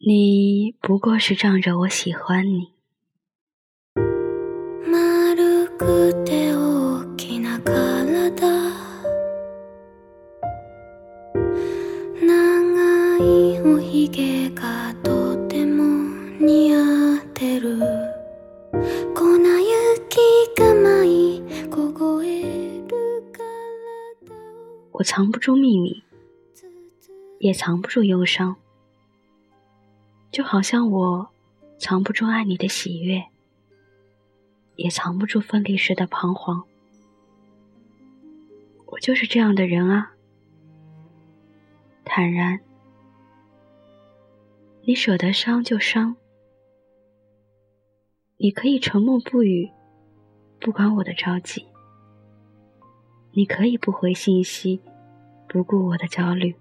你不过是仗着我喜欢你。我藏不住秘密，也藏不住忧伤，就好像我藏不住爱你的喜悦，也藏不住分离时的彷徨。我就是这样的人啊，坦然。你舍得伤就伤，你可以沉默不语，不管我的着急。你可以不回信息，不顾我的焦虑。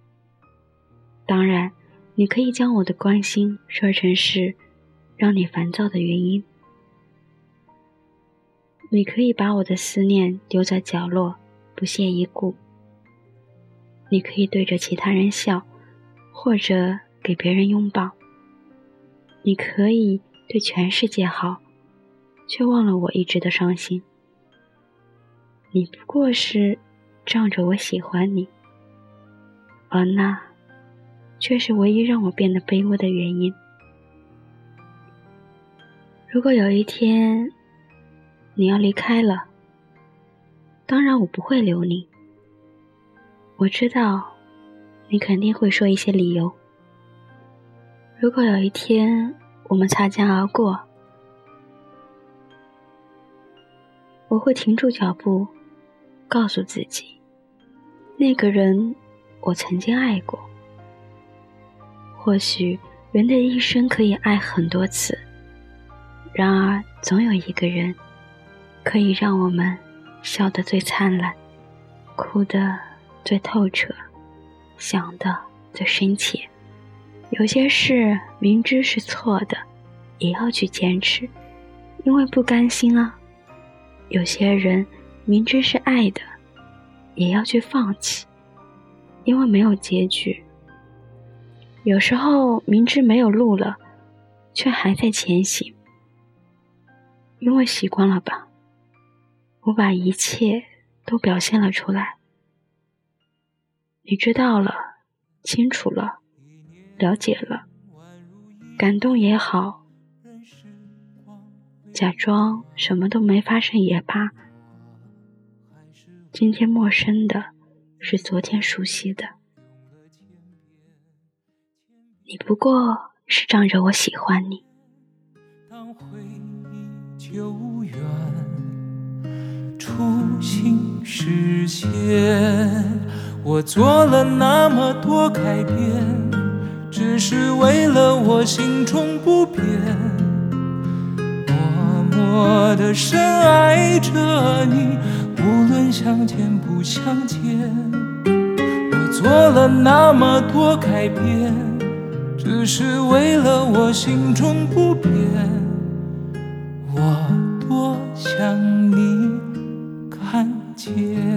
当然，你可以将我的关心说成是让你烦躁的原因。你可以把我的思念丢在角落，不屑一顾。你可以对着其他人笑，或者给别人拥抱。你可以对全世界好，却忘了我一直的伤心。你不过是仗着我喜欢你，而那却是唯一让我变得卑微的原因。如果有一天你要离开了，当然我不会留你。我知道你肯定会说一些理由。如果有一天我们擦肩而过，我会停住脚步。告诉自己，那个人我曾经爱过。或许人的一生可以爱很多次，然而总有一个人，可以让我们笑得最灿烂，哭得最透彻，想的最深切。有些事明知是错的，也要去坚持，因为不甘心啊。有些人。明知是爱的，也要去放弃，因为没有结局。有时候明知没有路了，却还在前行，因为习惯了吧。我把一切都表现了出来，你知道了，清楚了，了解了，感动也好，假装什么都没发生也罢。今天陌生的，是昨天熟悉的。你不过是仗着我喜欢你。当回忆久远，初心实现，我做了那么多改变，只是为了我心中不变，默默的深爱着你。无论相见不相见，我做了那么多改变，只是为了我心中不变。我多想你看见。